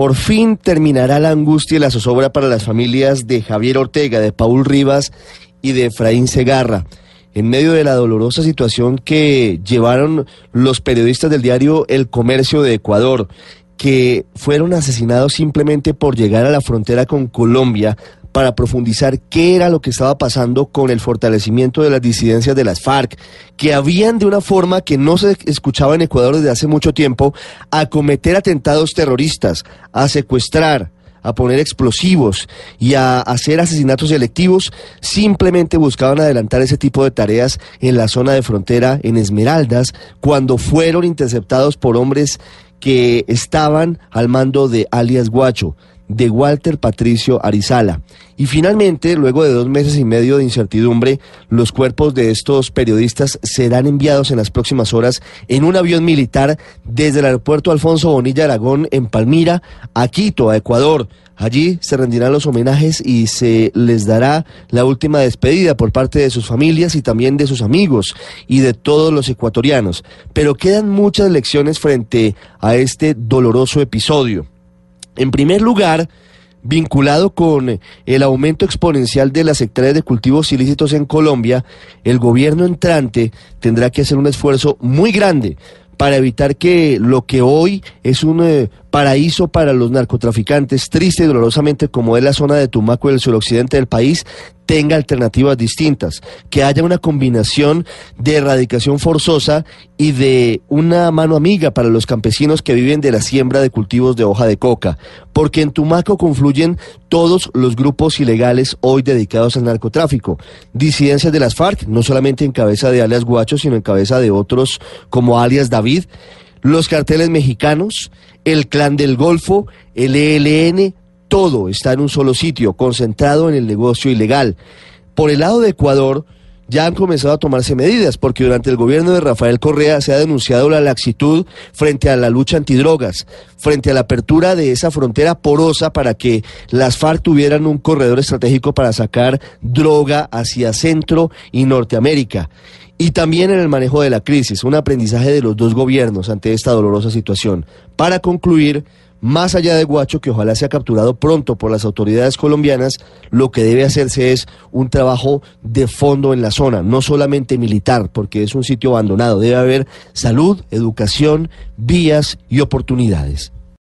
Por fin terminará la angustia y la zozobra para las familias de Javier Ortega, de Paul Rivas y de Efraín Segarra. En medio de la dolorosa situación que llevaron los periodistas del diario El Comercio de Ecuador, que fueron asesinados simplemente por llegar a la frontera con Colombia para profundizar qué era lo que estaba pasando con el fortalecimiento de las disidencias de las FARC, que habían de una forma que no se escuchaba en Ecuador desde hace mucho tiempo, a cometer atentados terroristas, a secuestrar, a poner explosivos y a hacer asesinatos selectivos, simplemente buscaban adelantar ese tipo de tareas en la zona de frontera en Esmeraldas, cuando fueron interceptados por hombres que estaban al mando de alias Guacho de Walter Patricio Arizala. Y finalmente, luego de dos meses y medio de incertidumbre, los cuerpos de estos periodistas serán enviados en las próximas horas en un avión militar desde el aeropuerto Alfonso Bonilla Aragón en Palmira a Quito, a Ecuador. Allí se rendirán los homenajes y se les dará la última despedida por parte de sus familias y también de sus amigos y de todos los ecuatorianos. Pero quedan muchas lecciones frente a este doloroso episodio. En primer lugar, vinculado con el aumento exponencial de las hectáreas de cultivos ilícitos en Colombia, el gobierno entrante tendrá que hacer un esfuerzo muy grande para evitar que lo que hoy es un eh, paraíso para los narcotraficantes, triste y dolorosamente como es la zona de Tumaco y el suroccidente del país, tenga alternativas distintas, que haya una combinación de erradicación forzosa y de una mano amiga para los campesinos que viven de la siembra de cultivos de hoja de coca, porque en Tumaco confluyen todos los grupos ilegales hoy dedicados al narcotráfico, disidencias de las FARC, no solamente en cabeza de alias Guacho, sino en cabeza de otros como alias David, los carteles mexicanos, el clan del Golfo, el ELN, todo está en un solo sitio, concentrado en el negocio ilegal. Por el lado de Ecuador, ya han comenzado a tomarse medidas, porque durante el gobierno de Rafael Correa se ha denunciado la laxitud frente a la lucha antidrogas, frente a la apertura de esa frontera porosa para que las FARC tuvieran un corredor estratégico para sacar droga hacia Centro y Norteamérica. Y también en el manejo de la crisis, un aprendizaje de los dos gobiernos ante esta dolorosa situación. Para concluir, más allá de Guacho, que ojalá sea capturado pronto por las autoridades colombianas, lo que debe hacerse es un trabajo de fondo en la zona, no solamente militar, porque es un sitio abandonado. Debe haber salud, educación, vías y oportunidades.